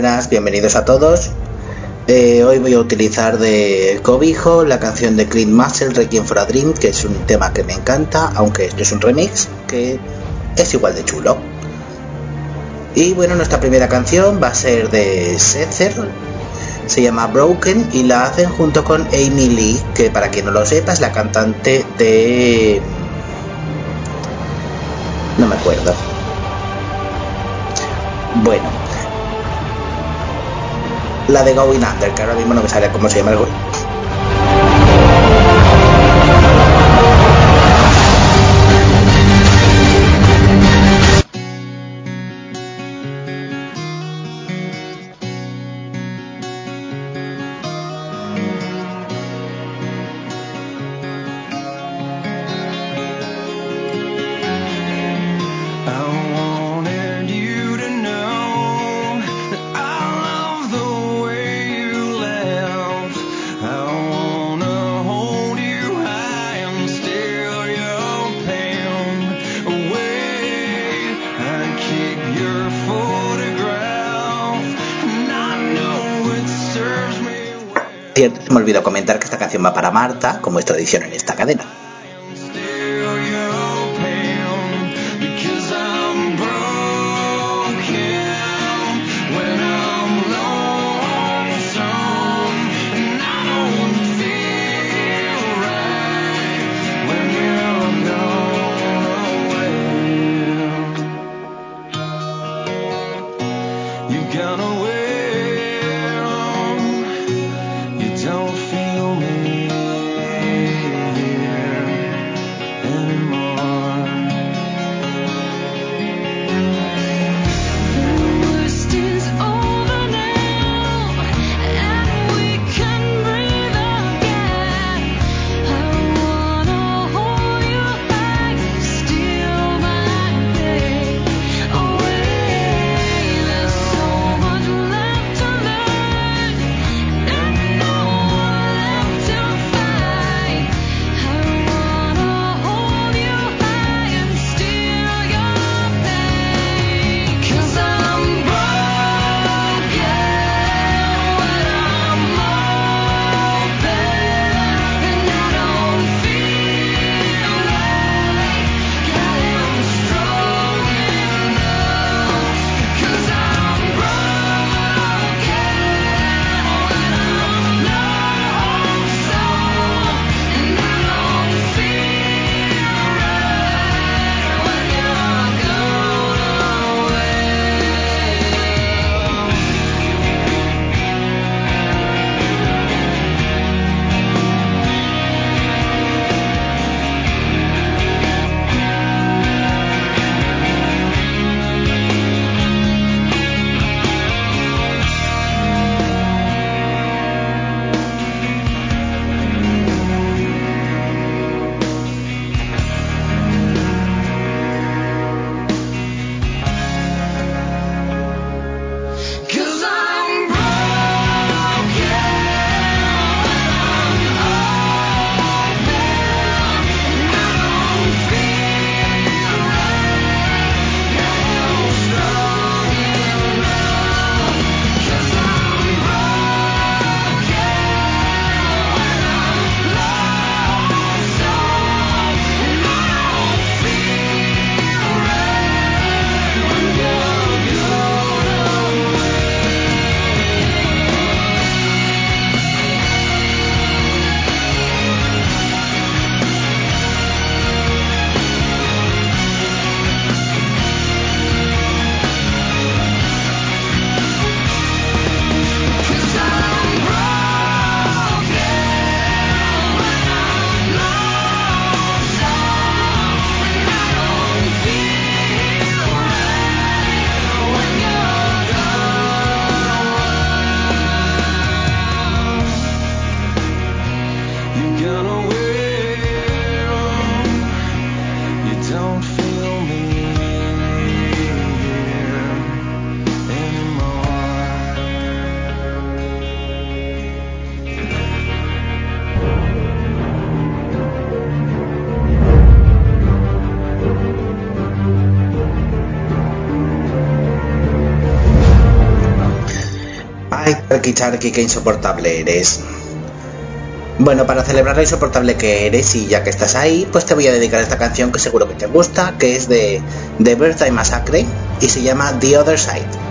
Buenas, bienvenidos a todos. Eh, hoy voy a utilizar de cobijo la canción de Clint Mansell, Requiem for a Dream, que es un tema que me encanta, aunque esto es un remix que es igual de chulo. Y bueno, nuestra primera canción va a ser de Setzer, se llama Broken y la hacen junto con Amy Lee, que para quien no lo sepa es la cantante de... No me acuerdo. Bueno, la de Going que ahora mismo no me sale cómo se llama el. Para Marta, como es tradición en esta cadena. Qué insoportable eres. Bueno, para celebrar lo insoportable que eres y ya que estás ahí, pues te voy a dedicar esta canción que seguro que te gusta, que es de The Birthday Massacre y se llama The Other Side.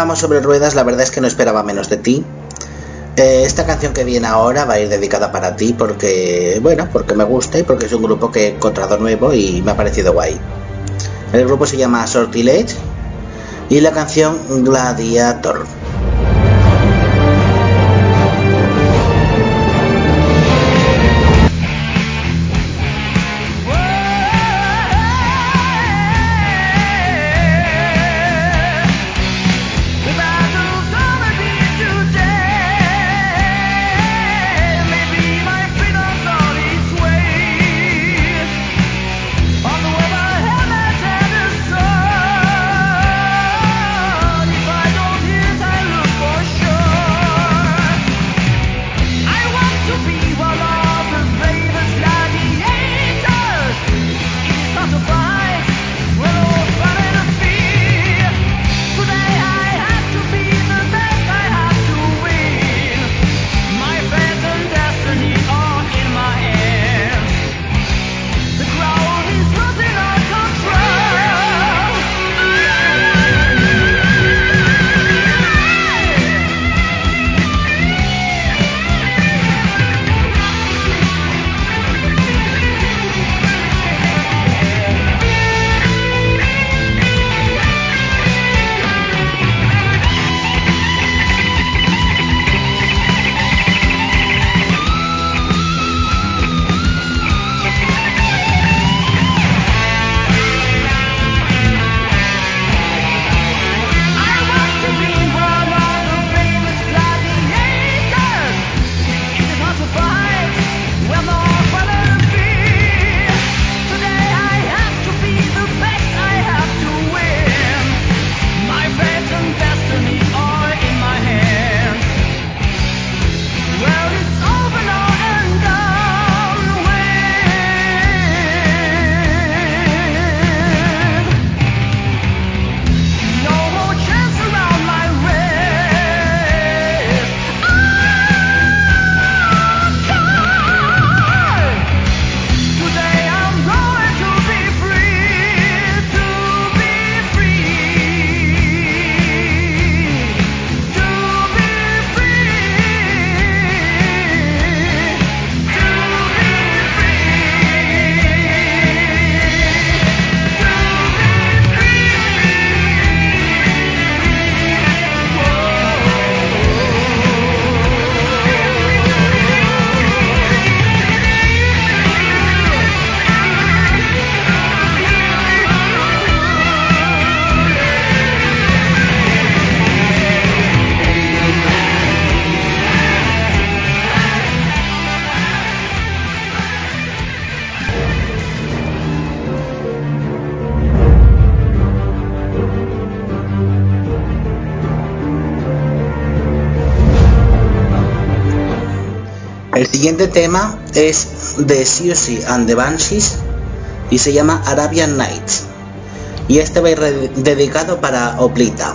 Sobre ruedas, la verdad es que no esperaba menos de ti. Eh, esta canción que viene ahora va a ir dedicada para ti porque, bueno, porque me gusta y porque es un grupo que he encontrado nuevo y me ha parecido guay. El grupo se llama Sortilege y la canción Gladiator. Siguiente tema es de Siouxsie and the Banshees y se llama Arabian Nights. Y este va a ir dedicado para Oplita.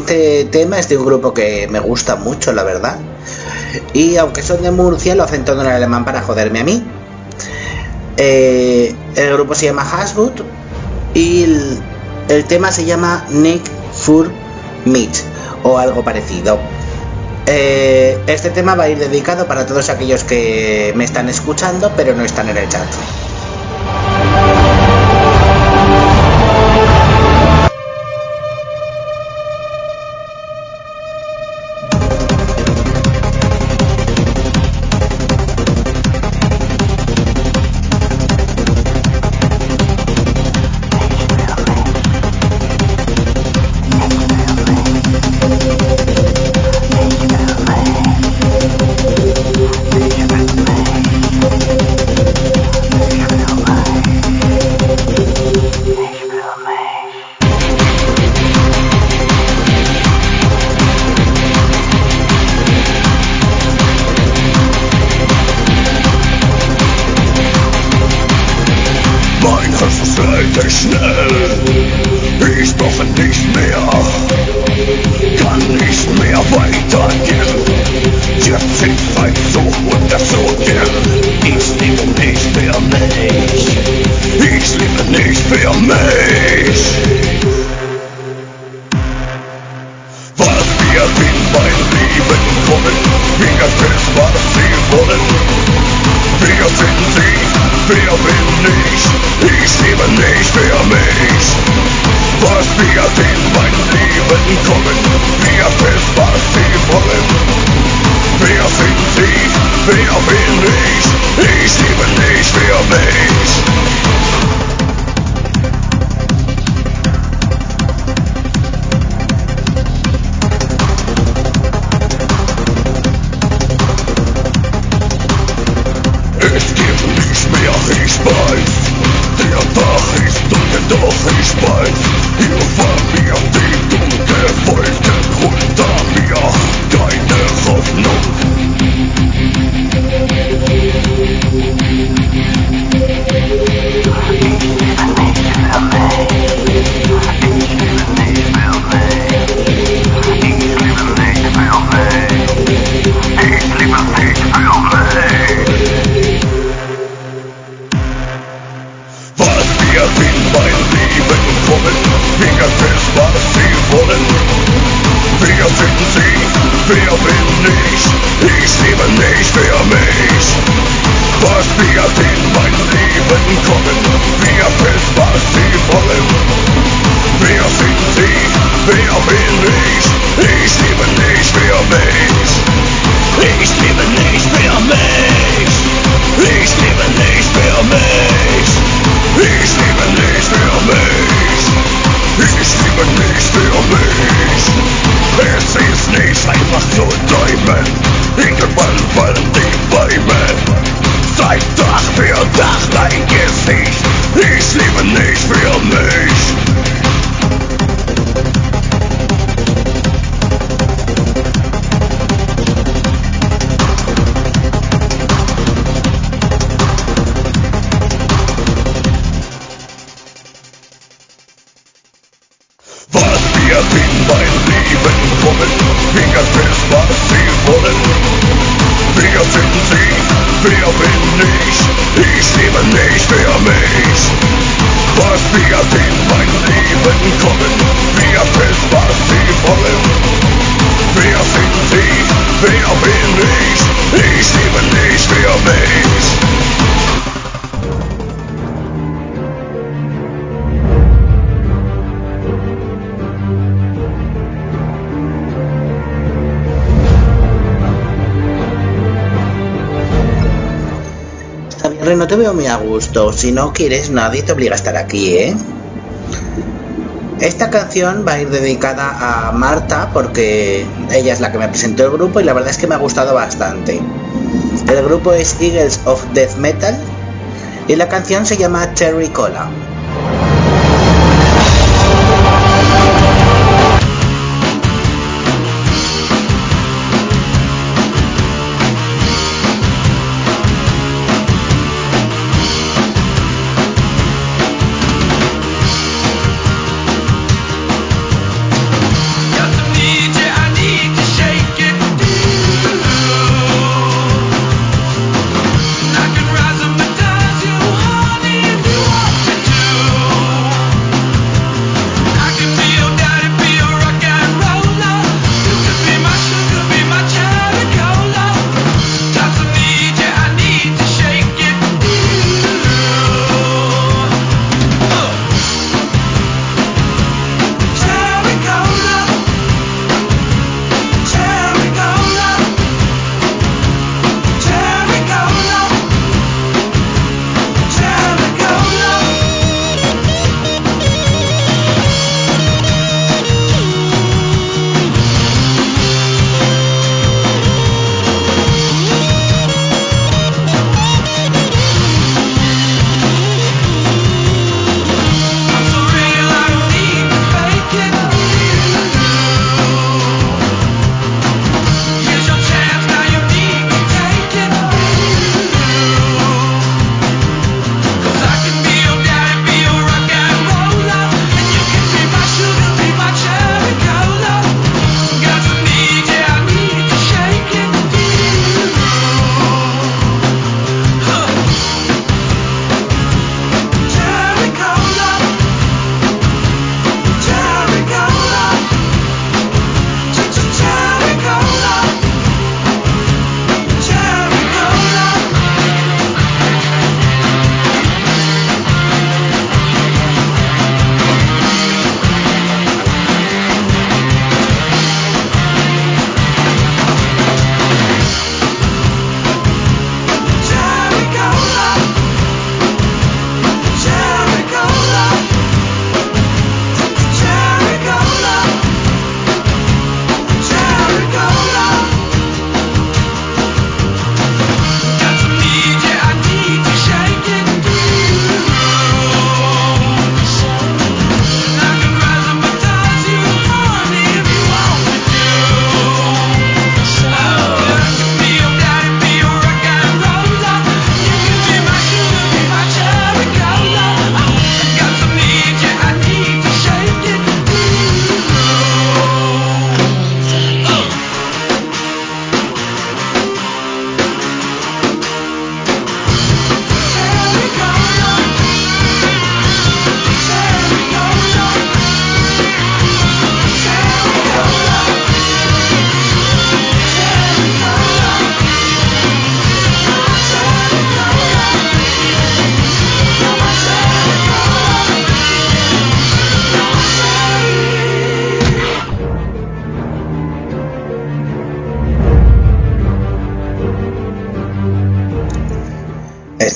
Siguiente tema es de un grupo que me gusta mucho, la verdad. Y aunque son de Murcia, lo hacen todo en alemán para joderme a mí. Eh, el grupo se llama Haswood y el, el tema se llama Nick for Meat o algo parecido. Eh, este tema va a ir dedicado para todos aquellos que me están escuchando pero no están en el chat. gusto. Si no quieres, nadie te obliga a estar aquí, ¿eh? Esta canción va a ir dedicada a Marta porque ella es la que me presentó el grupo y la verdad es que me ha gustado bastante. El grupo es Eagles of Death Metal y la canción se llama Terry Cola.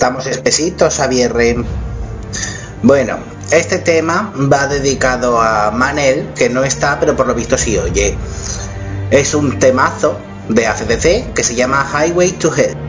Estamos espesitos, Xavierre. Bueno, este tema va dedicado a Manel, que no está, pero por lo visto sí oye. Es un temazo de ACDC que se llama Highway to Hell.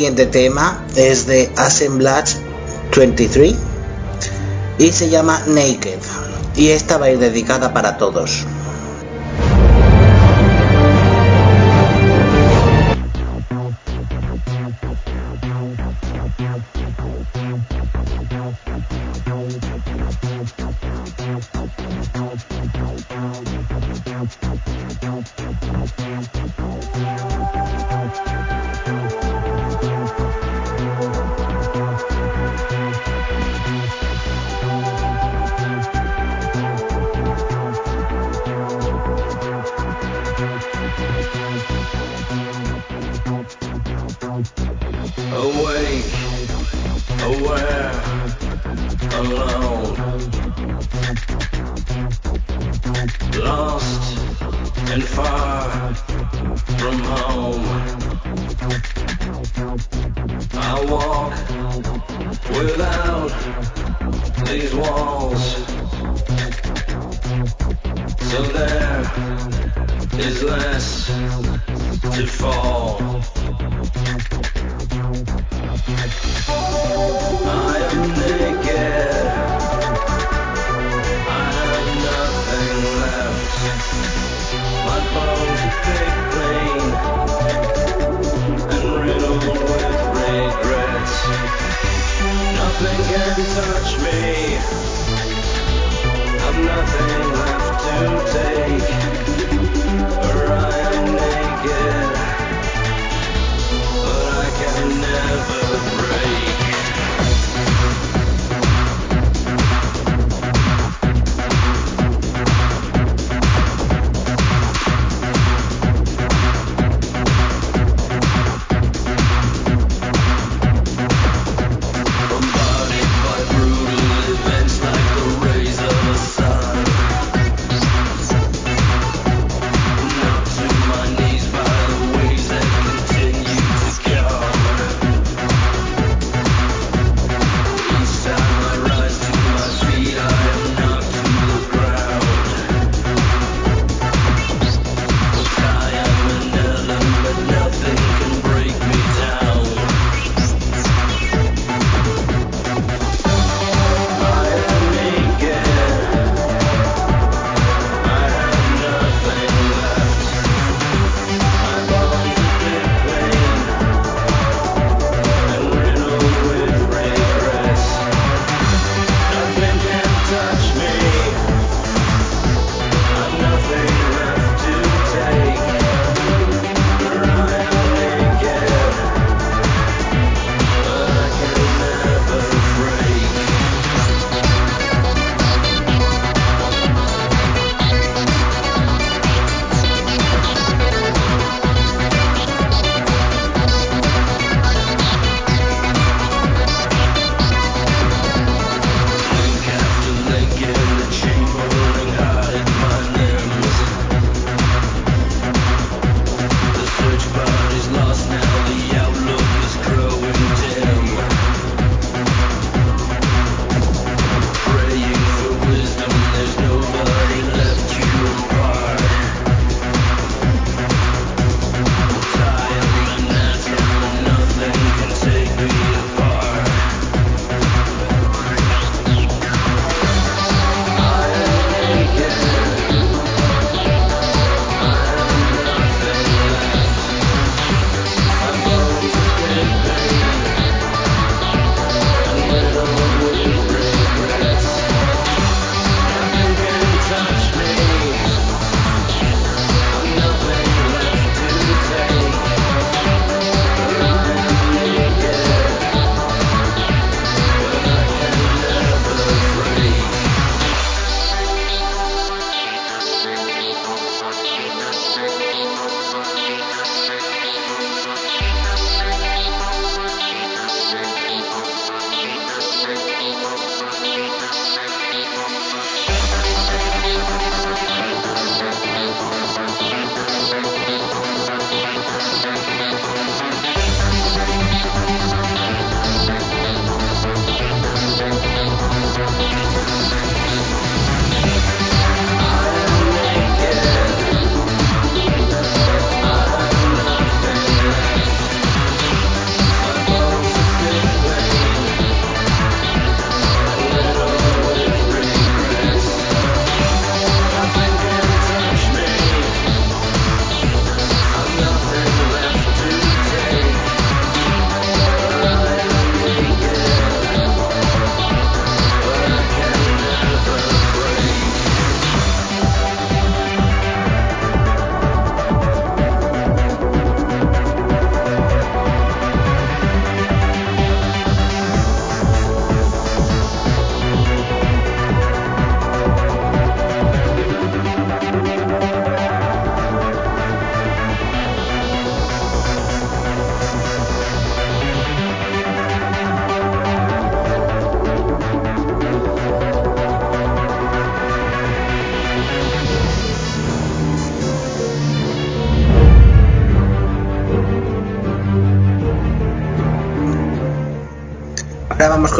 siguiente tema es de Assemblage 23 y se llama Naked. Y esta va a ir dedicada para todos.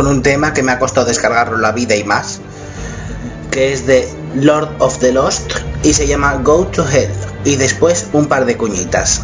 con un tema que me ha costado descargarlo la vida y más, que es de Lord of the Lost y se llama Go to Hell y después un par de cuñitas.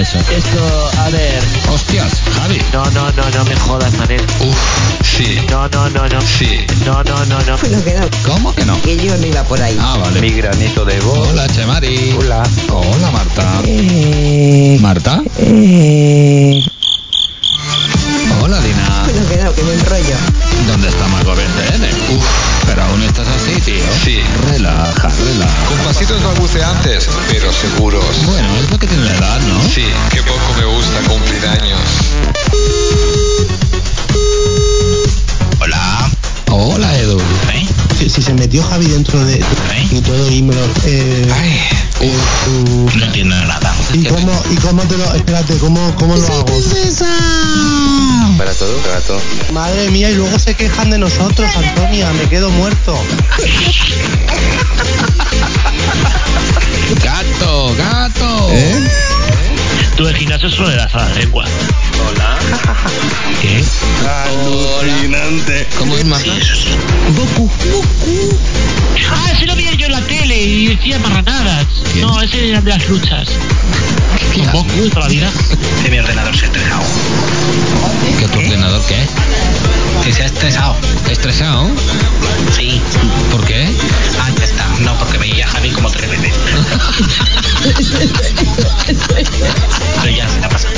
eso. Esto, a ver. Hostias, Javi. No, no, no, no me jodas, Manel. Uf, sí. No, no, no, no. Sí. No, no, no, no. Bueno, que ¿Cómo que no? Que yo no iba por ahí. Ah, vale. Mi granito de voz. Hola, Chemari. Hola. Hola, Marta. Eh... ¿Marta? Eh. Metió Javi dentro de y todo y me lo eh, Ay, eh, mm, No entiendo nada. y cómo y cómo te lo espérate cómo cómo lo hago Para todo, para todo. madre mía y luego se quejan de nosotros Antonia me quedo muerto gato, gato. ¿Eh? Tú el gimnasio solo le das a la lengua. Hola. ¿Qué? alucinante ¿Cómo es Marta? Goku. Ah, ese lo veía yo en la tele y decía marranadas. ¿Quién? No, ese era de las luchas. Con Goku toda la vida. Que mi ordenador se ha estresado. ¿Que tu ordenador qué? Que se ha estresado. ¿Estresado? Sí. ¿Por qué? Ah, ya está. No, porque veía a Javi como tres veces. Pero ya se la pasa.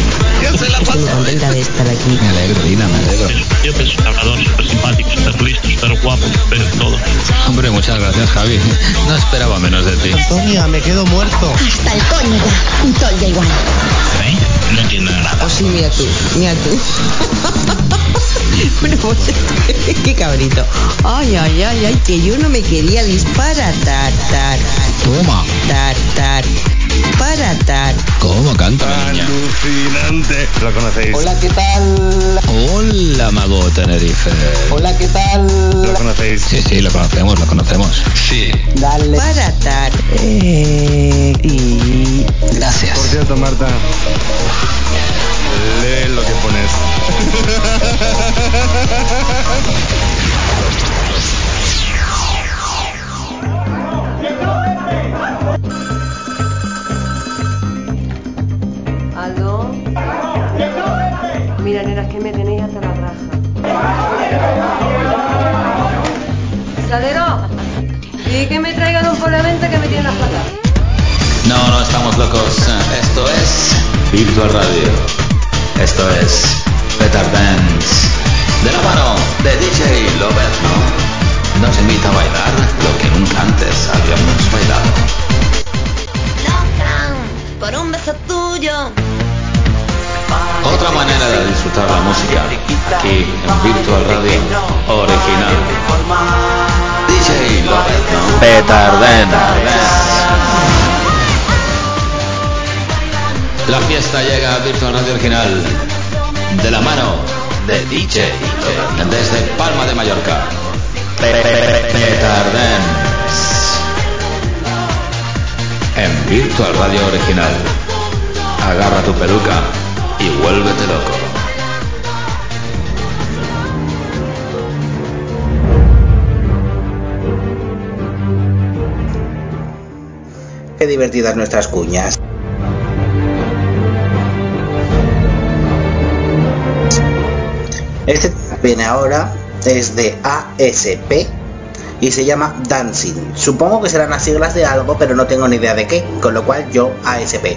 Ya se la pasa. contenta de estar aquí. Me alegro, Dina, me alegro. Yo que es un hablador súper simpático, súper listo, súper guapo, pero todo. Hombre, muchas gracias, Javi. No esperaba menos de ti. Antonia me quedo muerto Hasta el coño ya. Y todo ya igual. ¿Eh? No entiendo nada. Oh, sí, mira tú, mira tú. bueno, pues, qué cabrito. Ay, ay, ay, ay, que yo no me quería disparatar. Tar, Toma. tar, tar. Para tar. ¿Cómo canta la niña? alucinante ¿Lo conocéis? Hola, ¿qué tal? Hola, Mago Tenerife. Hola, ¿qué tal? ¿Lo conocéis? Sí, sí, lo conocemos, lo conocemos. Sí. Dale. Para tar. Eh, y. Gracias. Por cierto, Marta. Lee lo que pones. ASP y se llama Dancing. Supongo que serán las siglas de algo, pero no tengo ni idea de qué, con lo cual yo ASP.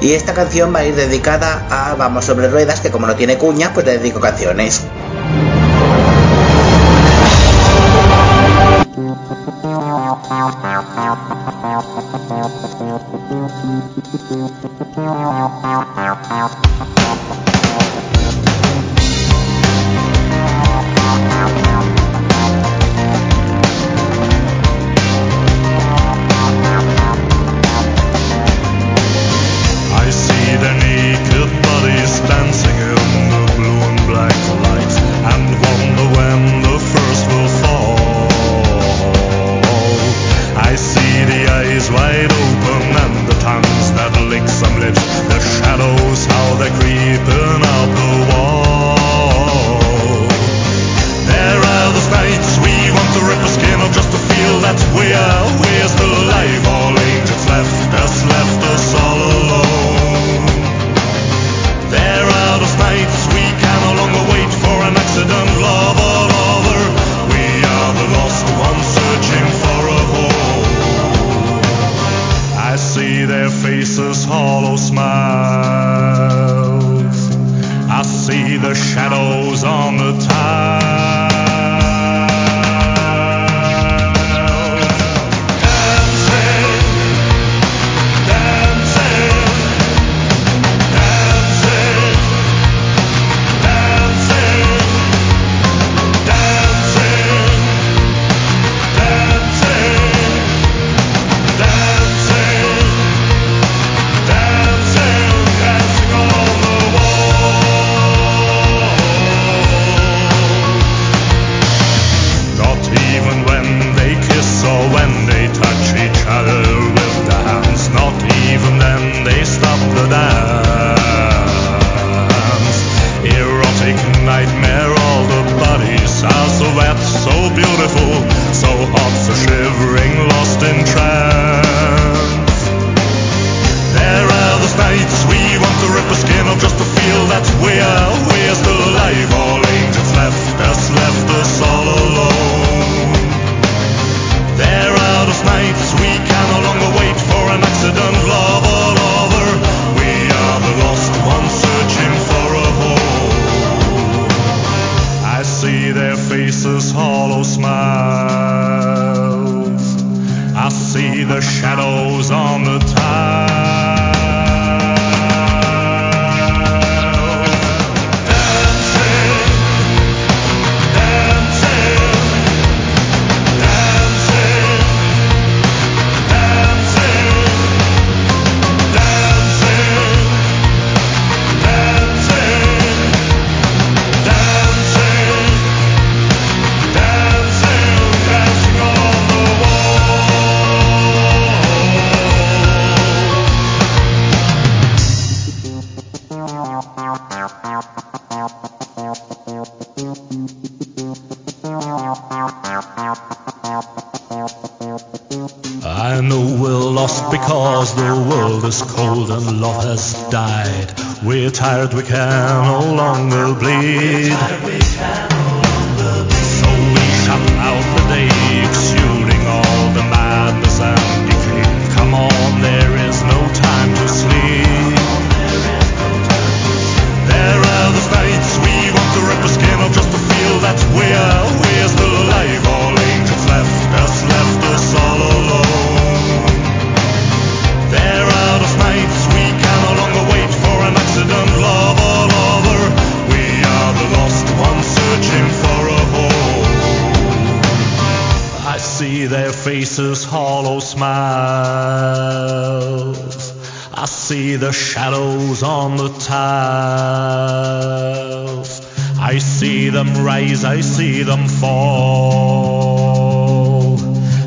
Y esta canción va a ir dedicada a Vamos sobre ruedas, que como no tiene cuña, pues le dedico canciones. faces hollow smiles. I see the shadows on the tiles. I see them rise, I see them fall.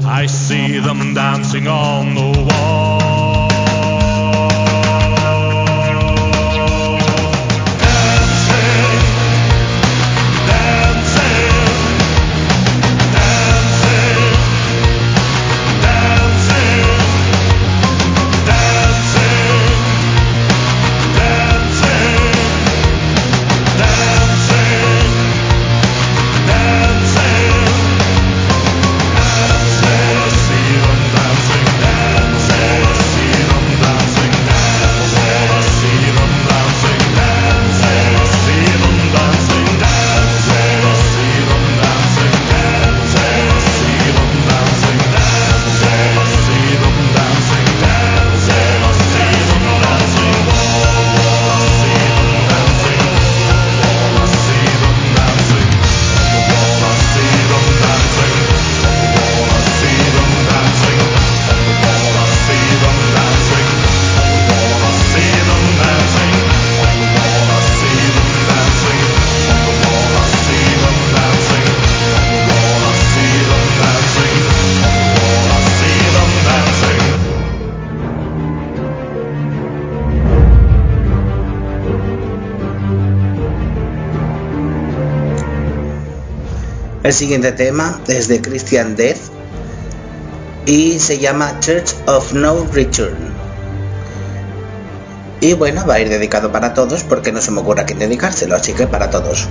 I see them dancing on the wall. El siguiente tema es de Christian Death y se llama Church of No Return. Y bueno, va a ir dedicado para todos porque no se me ocurre a quién dedicárselo, así que para todos.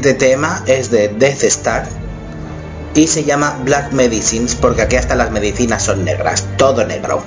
siguiente tema es de Death Star y se llama Black Medicines porque aquí hasta las medicinas son negras, todo negro.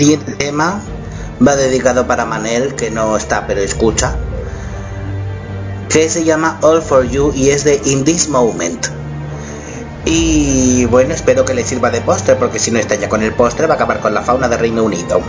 siguiente tema va dedicado para Manel, que no está pero escucha, que se llama All for You y es de In This Moment. Y bueno, espero que le sirva de postre, porque si no está ya con el postre va a acabar con la fauna de Reino Unido.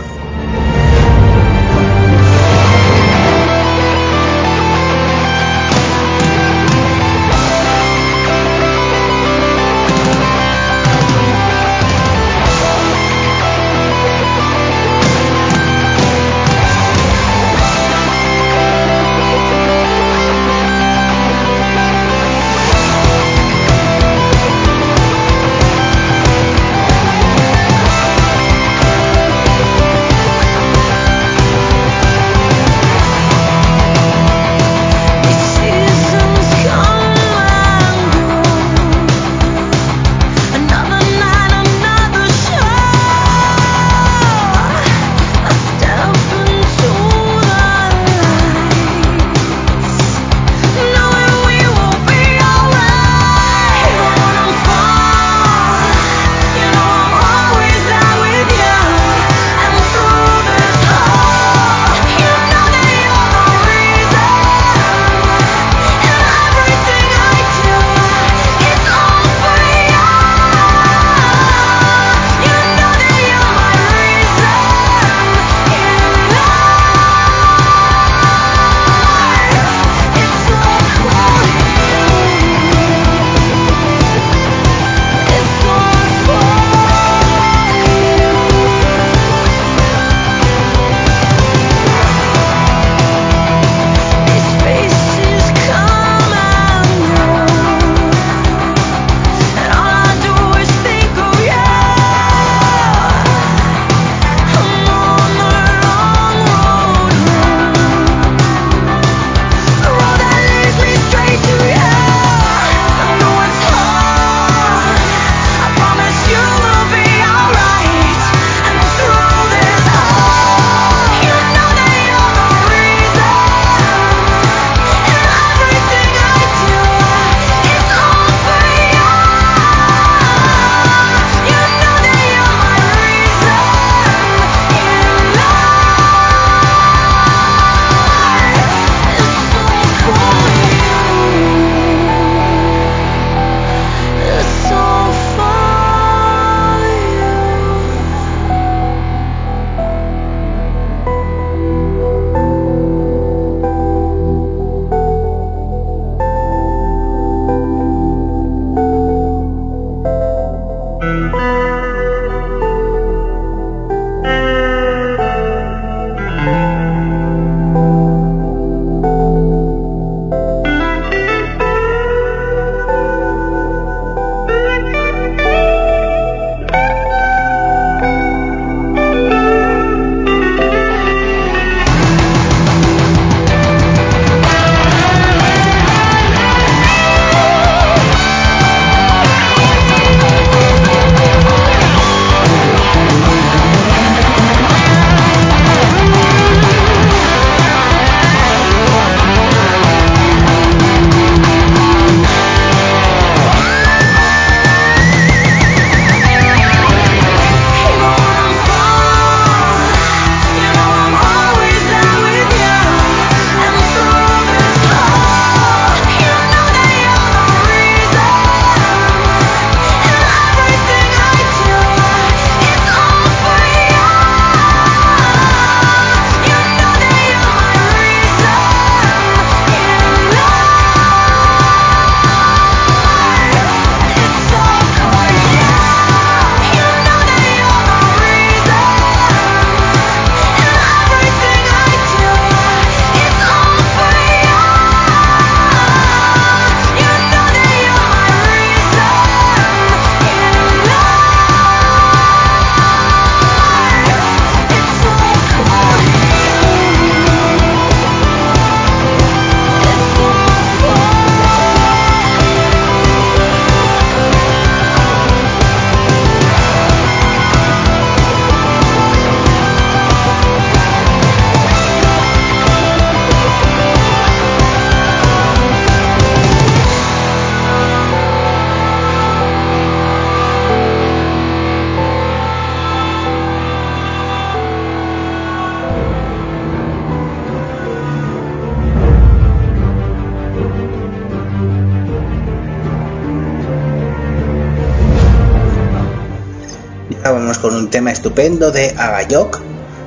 Estupendo de Agayok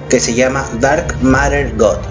que se llama Dark Matter God.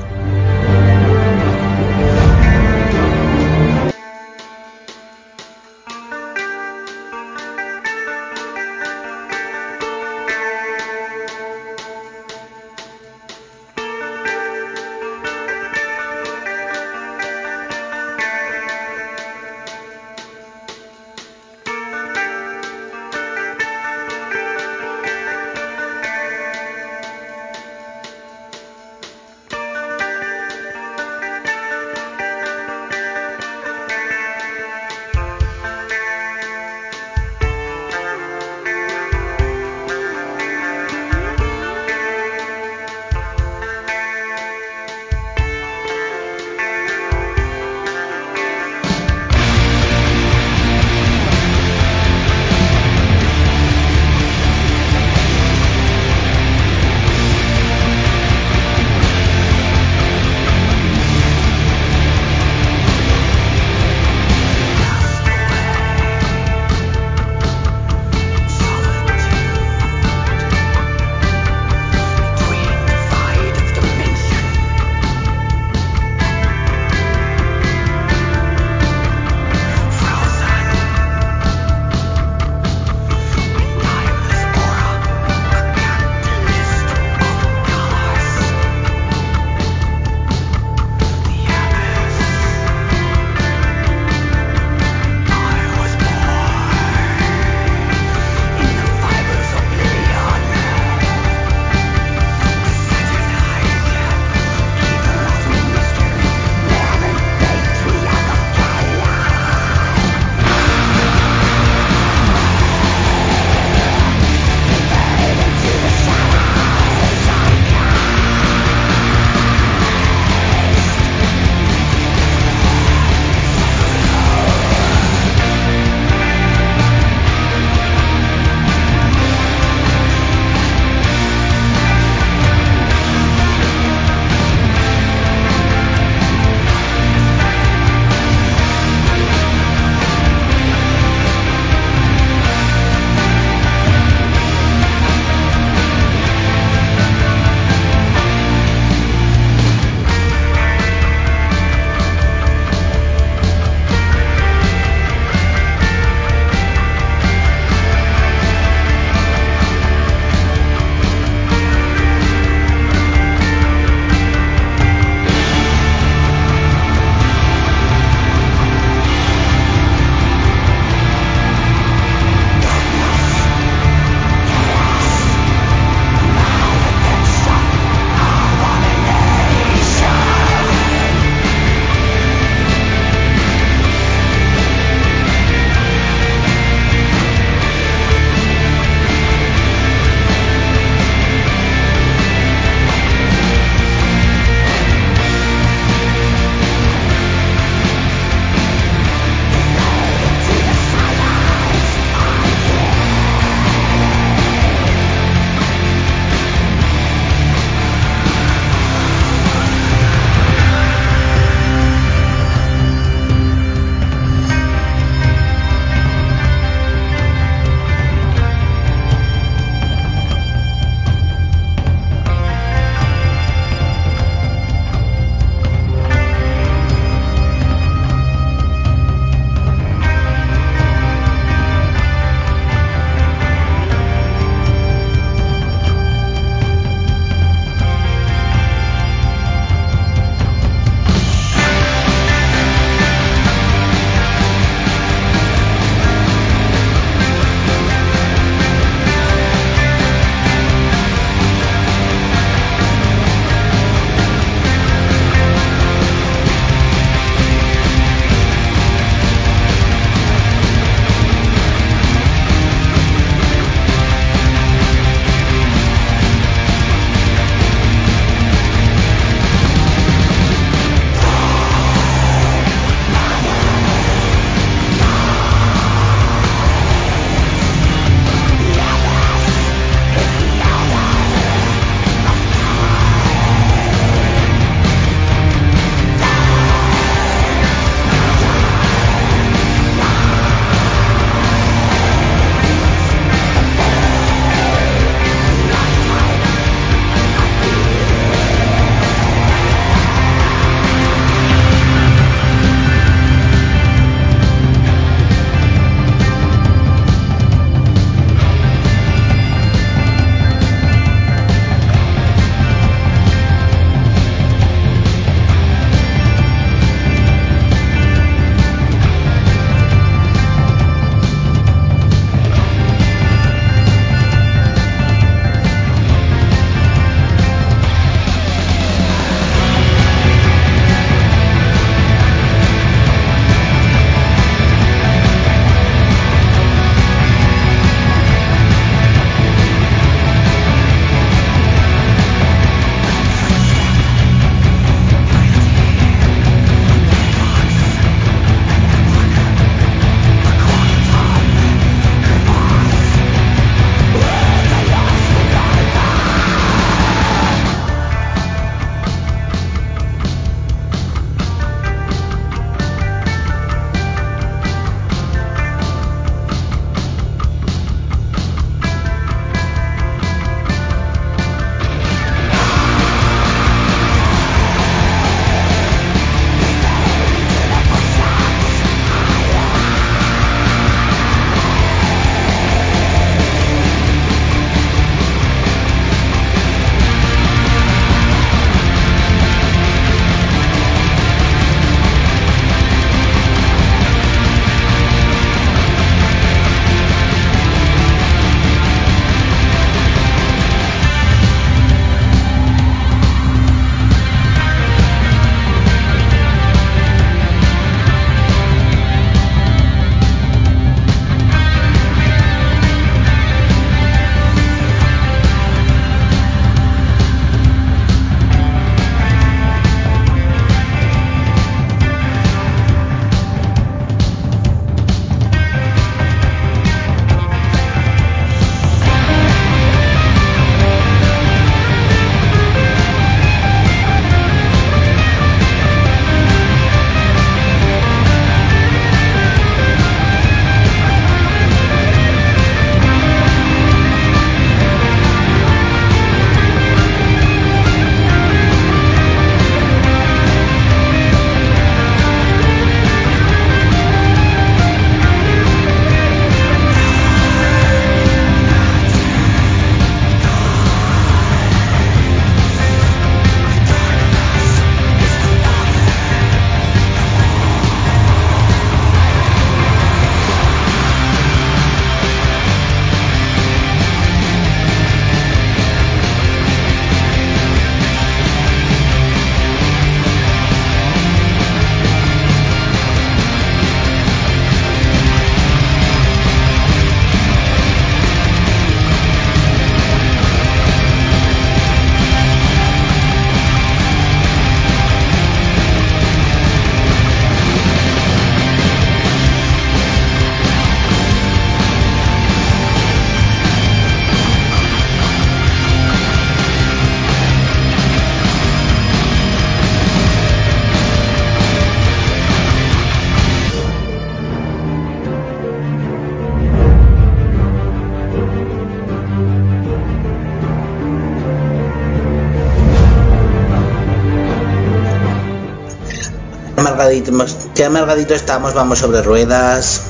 Qué amargadito estamos, vamos sobre ruedas.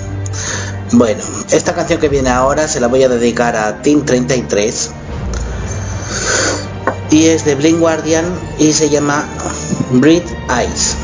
Bueno, esta canción que viene ahora se la voy a dedicar a Team 33 y es de Blink Guardian y se llama Breathe Eyes.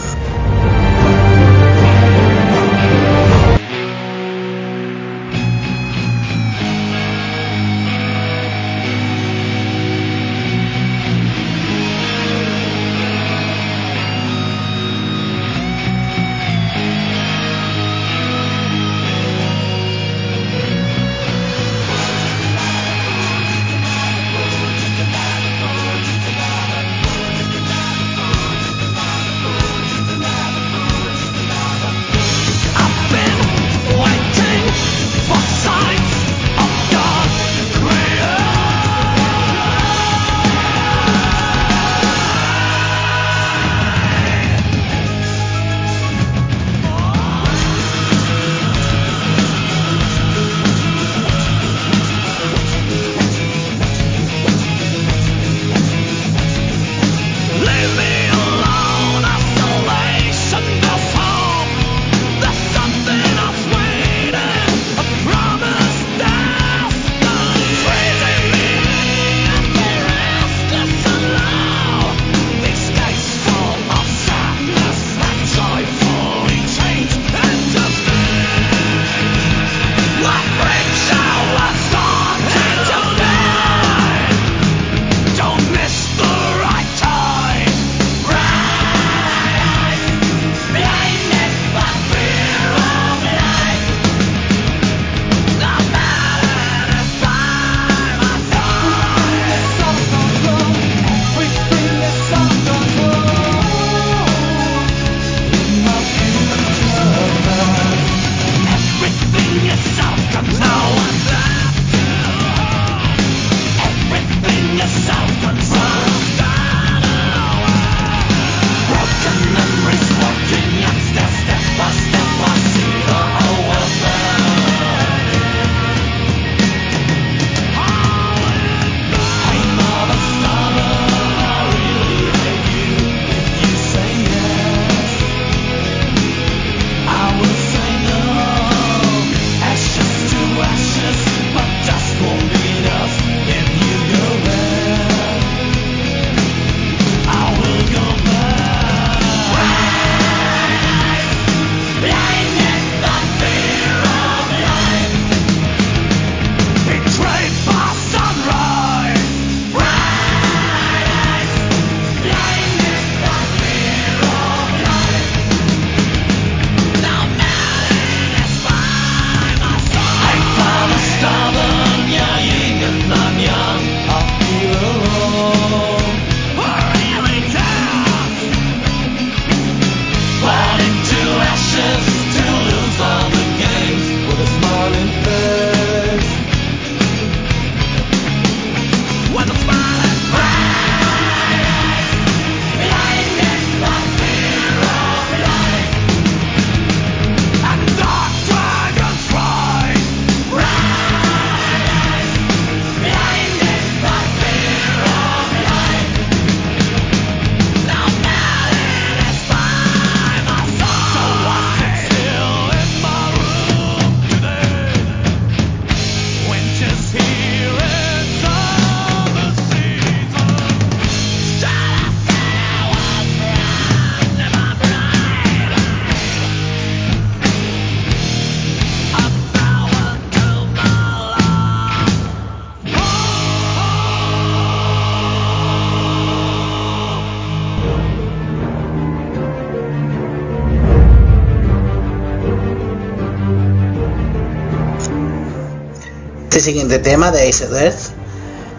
Siguiente tema de Ace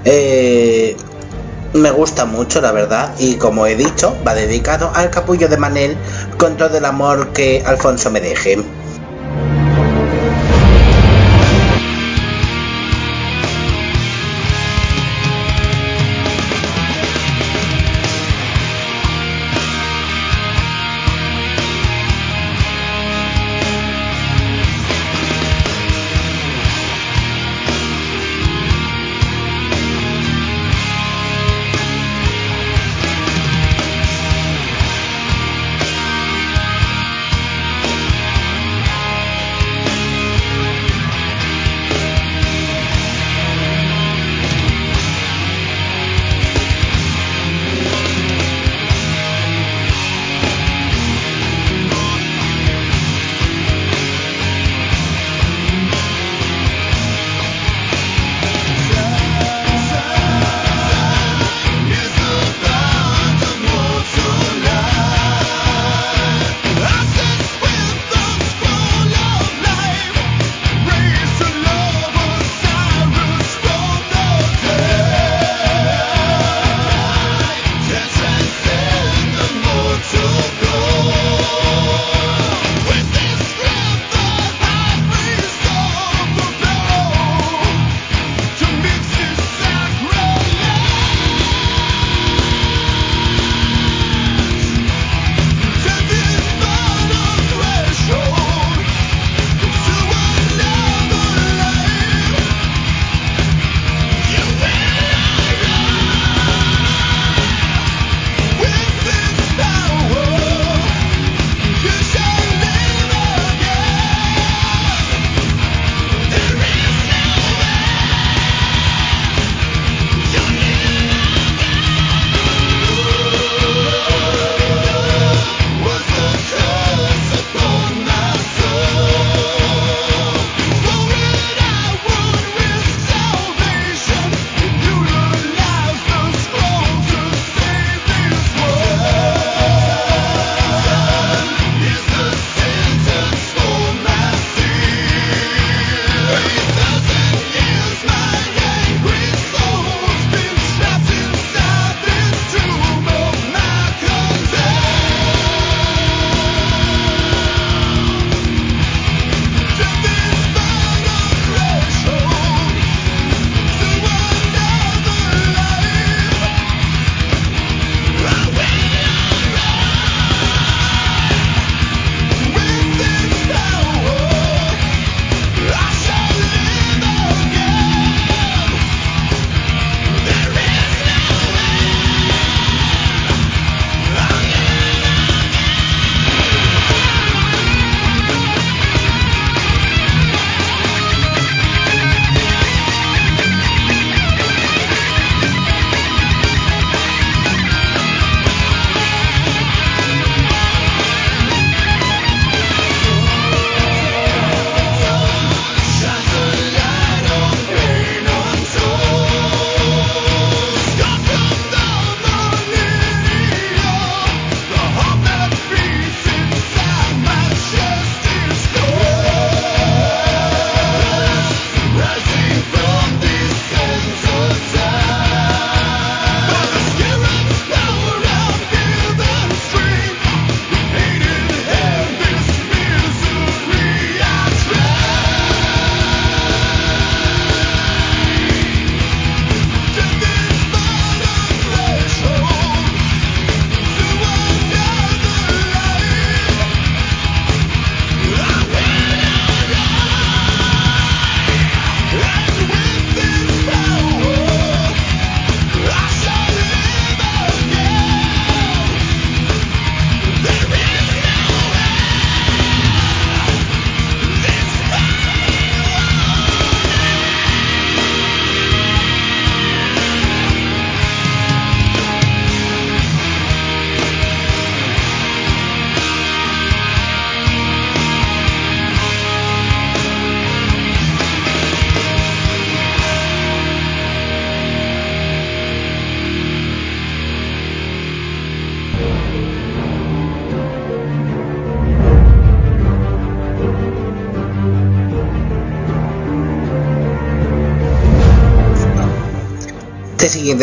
eh, me gusta mucho, la verdad, y como he dicho, va dedicado al capullo de Manel con todo el amor que Alfonso me deje.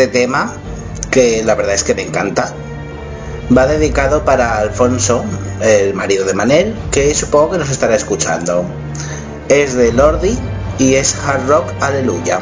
tema que la verdad es que me encanta. Va dedicado para Alfonso, el marido de Manel, que supongo que nos estará escuchando. Es de Lordi y es Hard Rock Aleluya.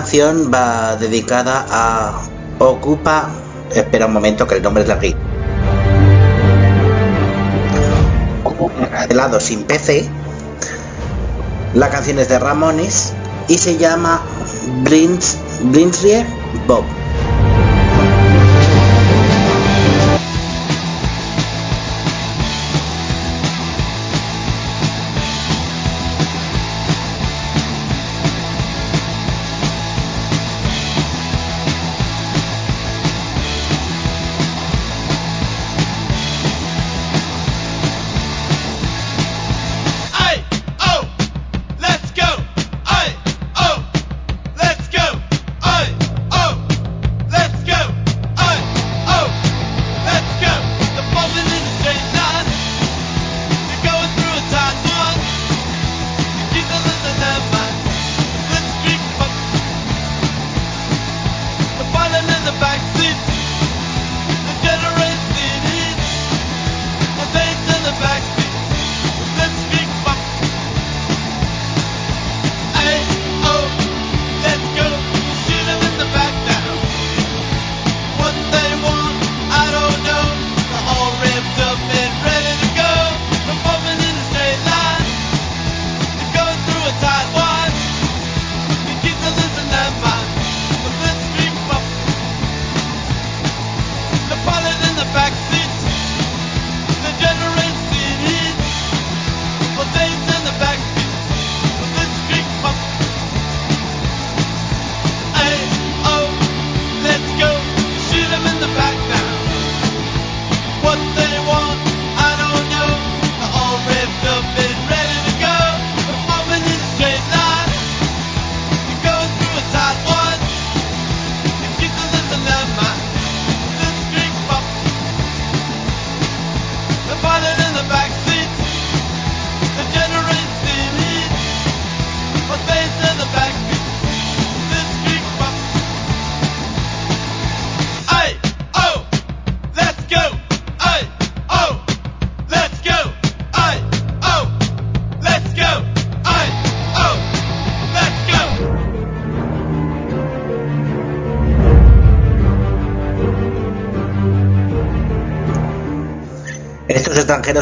canción va dedicada a Ocupa. Espera un momento que el nombre es larguísimo. Helado sin PC. La canción es de Ramones y se llama Brins, Bob.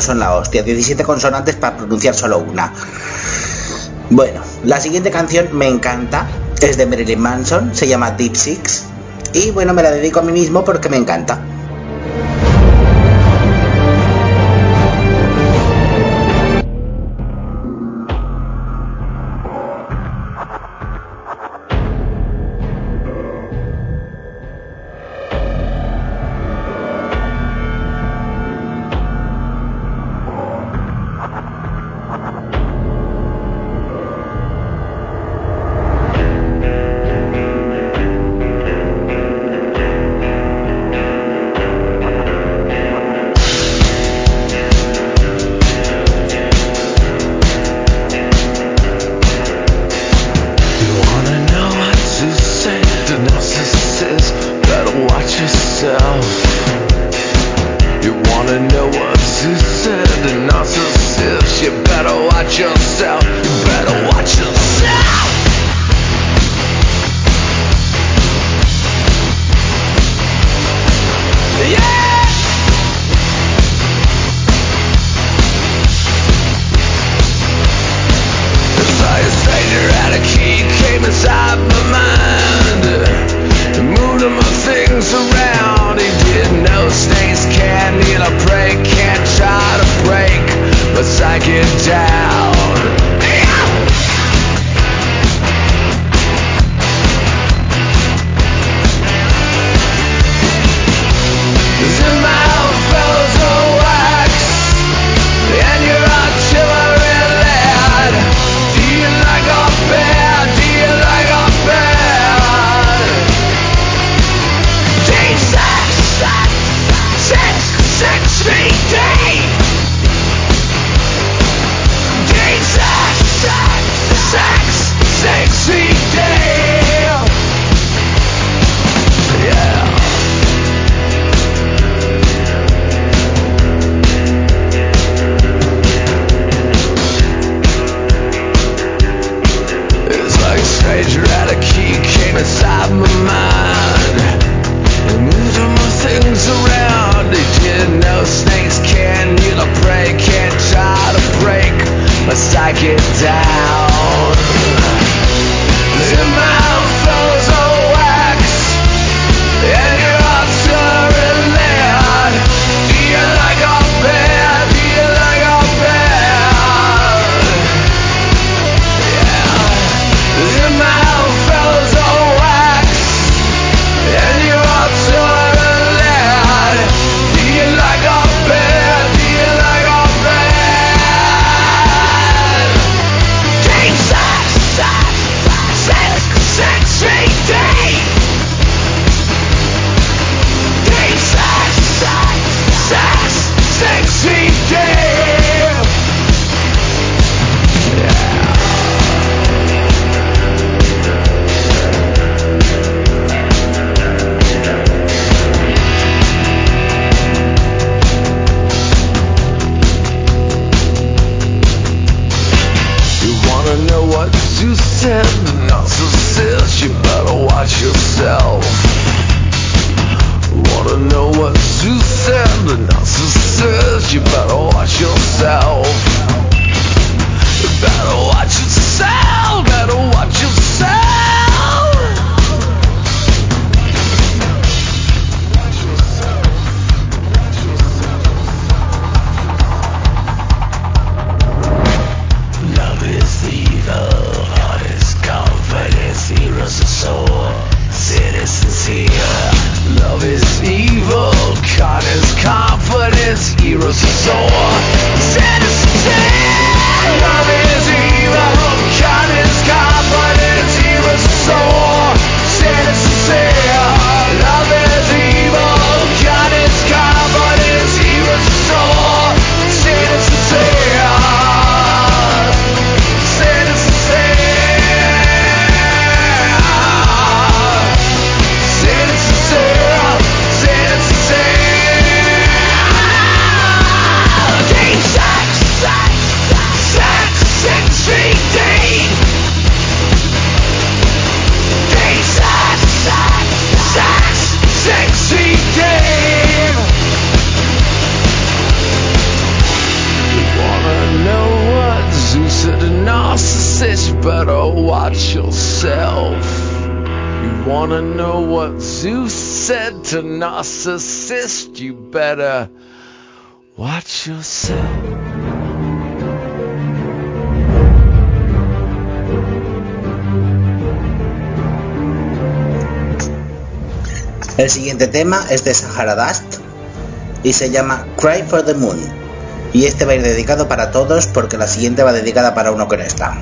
son la hostia. 17 consonantes para pronunciar solo una. Bueno, la siguiente canción me encanta. Es de Marilyn Manson. Se llama Deep Six. Y bueno, me la dedico a mí mismo porque me encanta. Narcissist? You better watch yourself. El siguiente tema es de Sahara Dust y se llama Cry for the Moon. Y este va a ir dedicado para todos porque la siguiente va dedicada para uno que no está.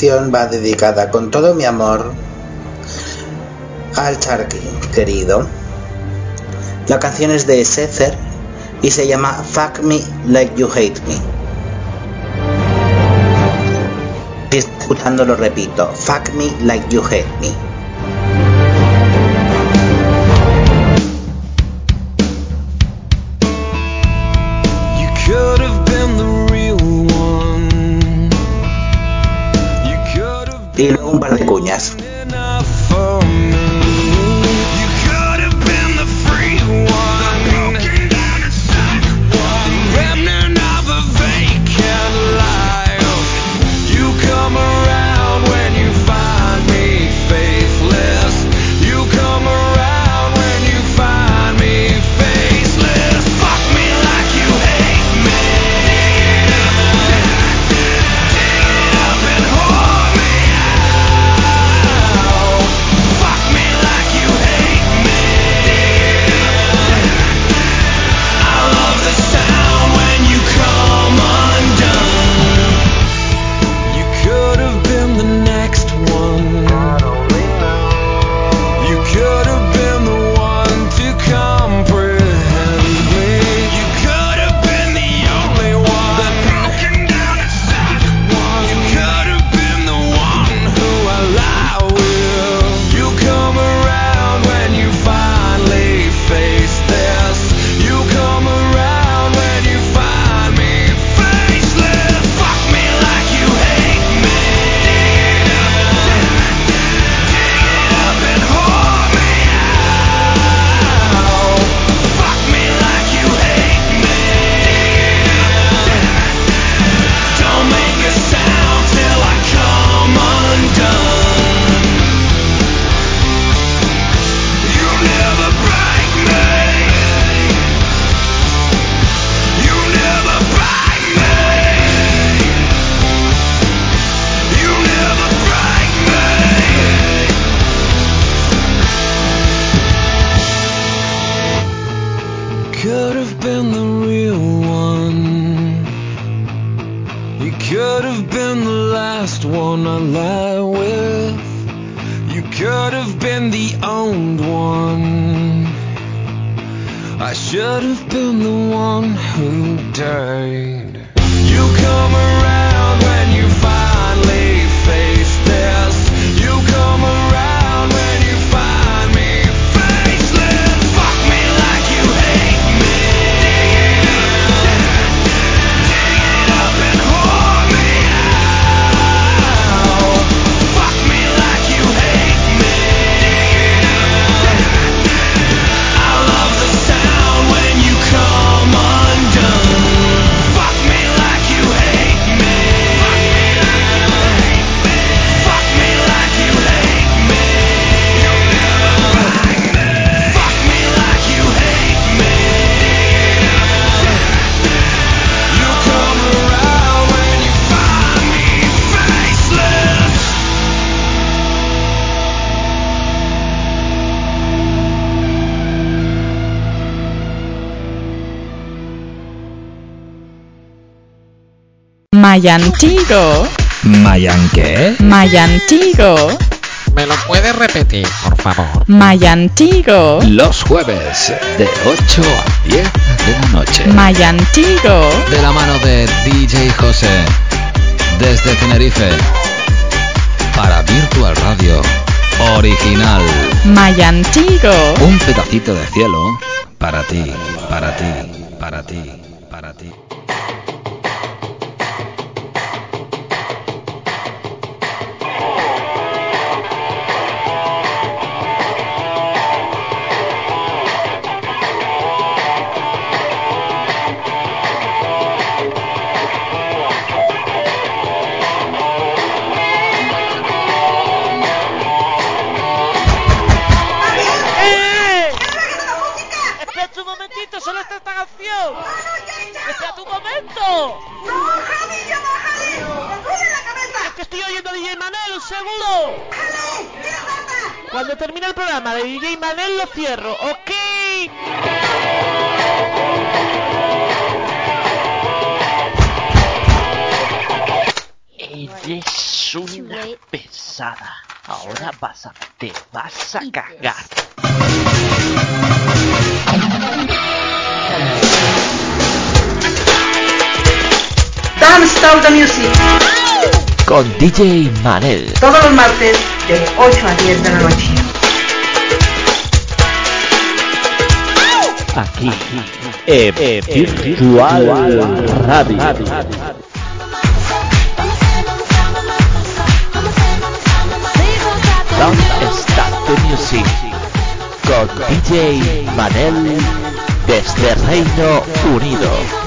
canción va dedicada con todo mi amor al Charqui, querido. La canción es de Setzer y se llama Fuck Me Like You Hate Me. Escuchando lo repito, Fuck Me Like You Hate Me. y luego un par de cuñas. Mayantigo. ¿Mayan? Mayantigo. ¿Me lo puedes repetir, por favor? Mayantigo. Los jueves de 8 a 10 de la noche. Mayantigo. De la mano de DJ José. Desde Tenerife. Para Virtual Radio. Original. Mayantigo. Un pedacito de cielo. Para ti, para ti, para ti. Para ti. cierro, ¿ok? Ella es una pesada. Ahora vas a, te vas a cagar. Dance Stop the Music con DJ Manel. Todos los martes de 8 a 10 de la noche. Aquí. E Virtual Radio. Don't Stop the Music. Con DJ Manel desde Reino Unido.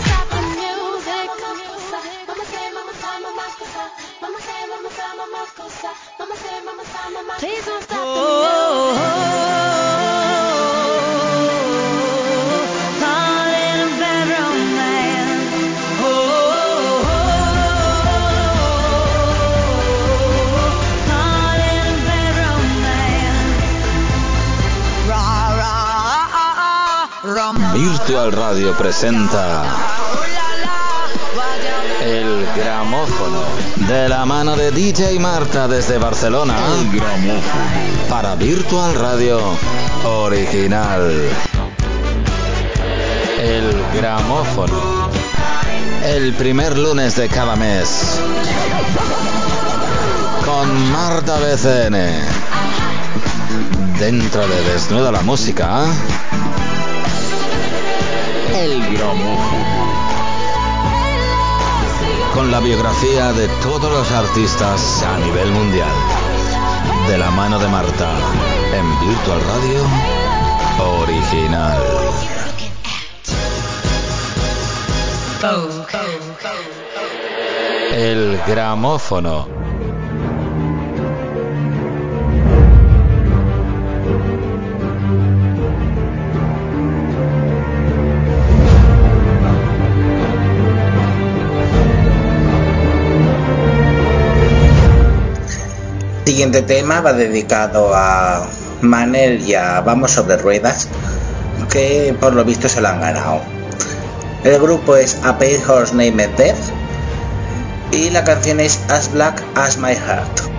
Radio presenta El Gramófono de la mano de DJ Marta desde Barcelona. El Gramófono para Virtual Radio Original. El Gramófono. El primer lunes de cada mes. Con Marta BCN. Dentro de Desnuda la Música. El Gramófono. Con la biografía de todos los artistas a nivel mundial. De la mano de Marta. En Virtual Radio Original. El gramófono. Siguiente tema va dedicado a Manel y a Vamos sobre Ruedas, que por lo visto se lo han ganado. El grupo es A Pale Horse Named Death y la canción es As Black as My Heart.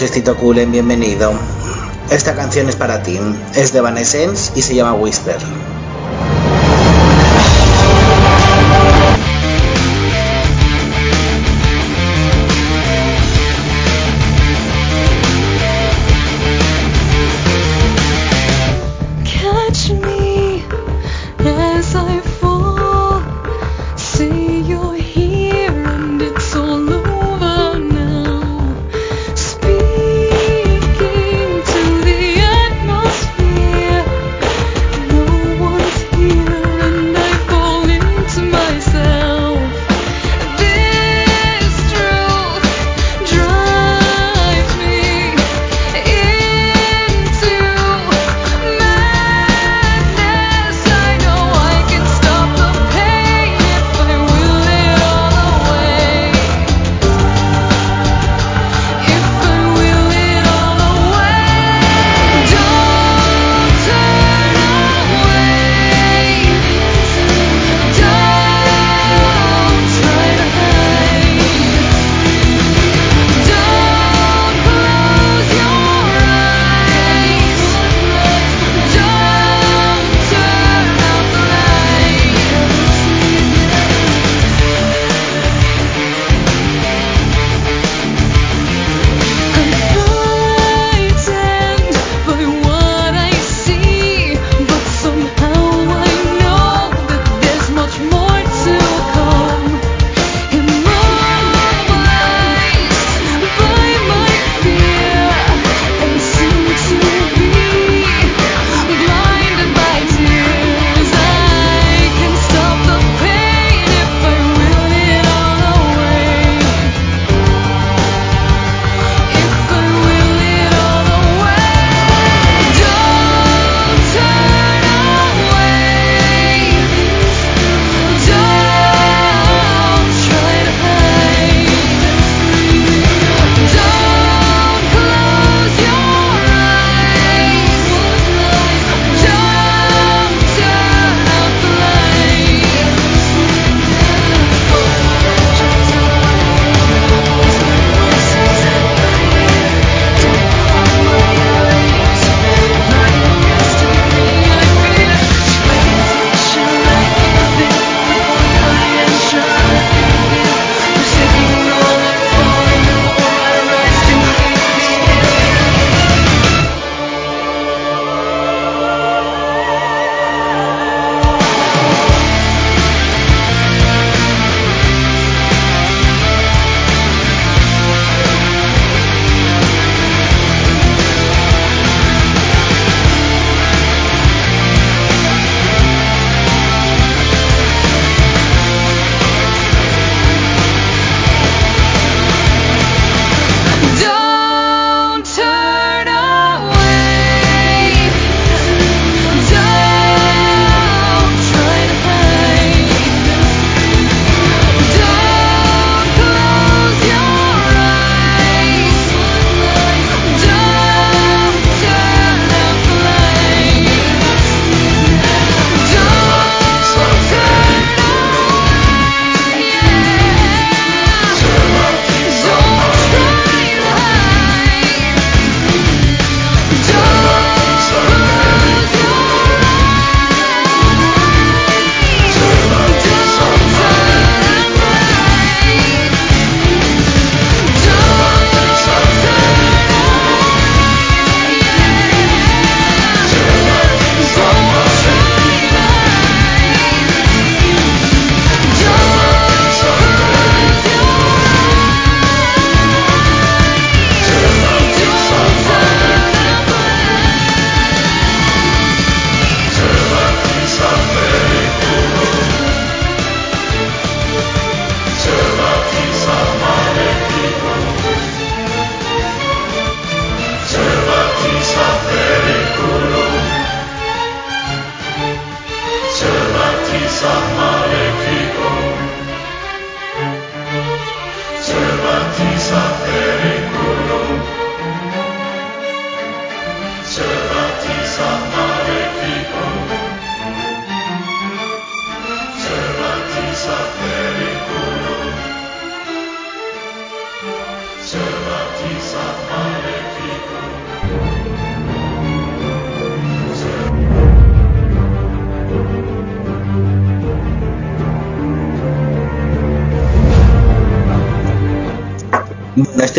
Bienvenido. Esta canción es para ti. Es de Evanescence y se llama Whisper.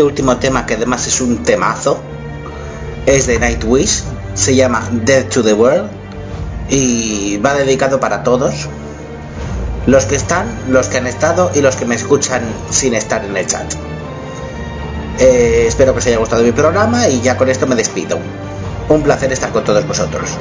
Este último tema, que además es un temazo, es de Nightwish, se llama Dead to the World y va dedicado para todos, los que están, los que han estado y los que me escuchan sin estar en el chat. Eh, espero que os haya gustado mi programa y ya con esto me despido. Un placer estar con todos vosotros.